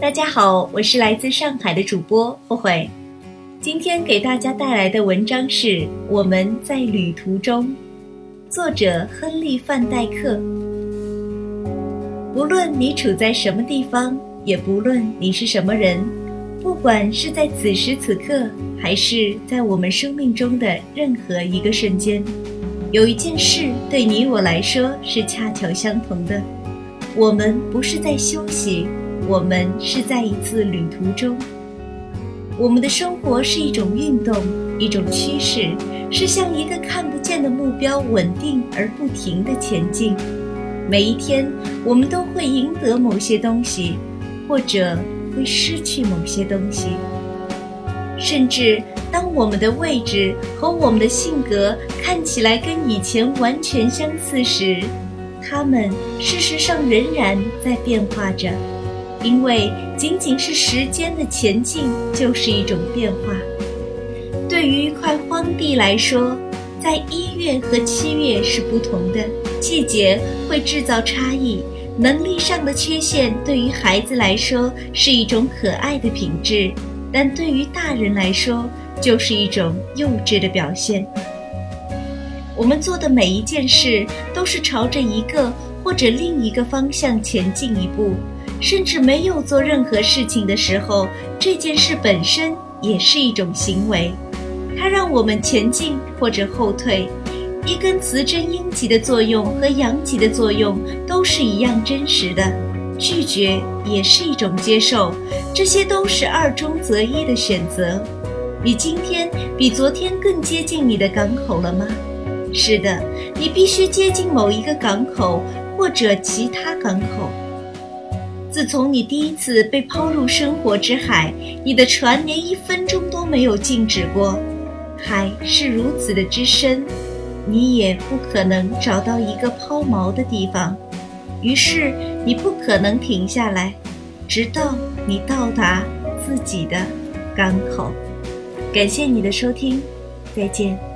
大家好，我是来自上海的主播慧慧。今天给大家带来的文章是《我们在旅途中》，作者亨利·范戴克。无论你处在什么地方，也不论你是什么人，不管是在此时此刻，还是在我们生命中的任何一个瞬间，有一件事对你我来说是恰巧相同的：我们不是在休息。我们是在一次旅途中，我们的生活是一种运动，一种趋势，是向一个看不见的目标稳定而不停的前进。每一天，我们都会赢得某些东西，或者会失去某些东西。甚至当我们的位置和我们的性格看起来跟以前完全相似时，它们事实上仍然在变化着。因为仅仅是时间的前进就是一种变化。对于一块荒地来说，在一月和七月是不同的，季节会制造差异。能力上的缺陷对于孩子来说是一种可爱的品质，但对于大人来说就是一种幼稚的表现。我们做的每一件事都是朝着一个或者另一个方向前进一步。甚至没有做任何事情的时候，这件事本身也是一种行为，它让我们前进或者后退。一根磁针阴极的作用和阳极的作用都是一样真实的，拒绝也是一种接受，这些都是二中择一的选择。你今天比昨天更接近你的港口了吗？是的，你必须接近某一个港口或者其他港口。自从你第一次被抛入生活之海，你的船连一分钟都没有静止过。海是如此的之深，你也不可能找到一个抛锚的地方，于是你不可能停下来，直到你到达自己的港口。感谢你的收听，再见。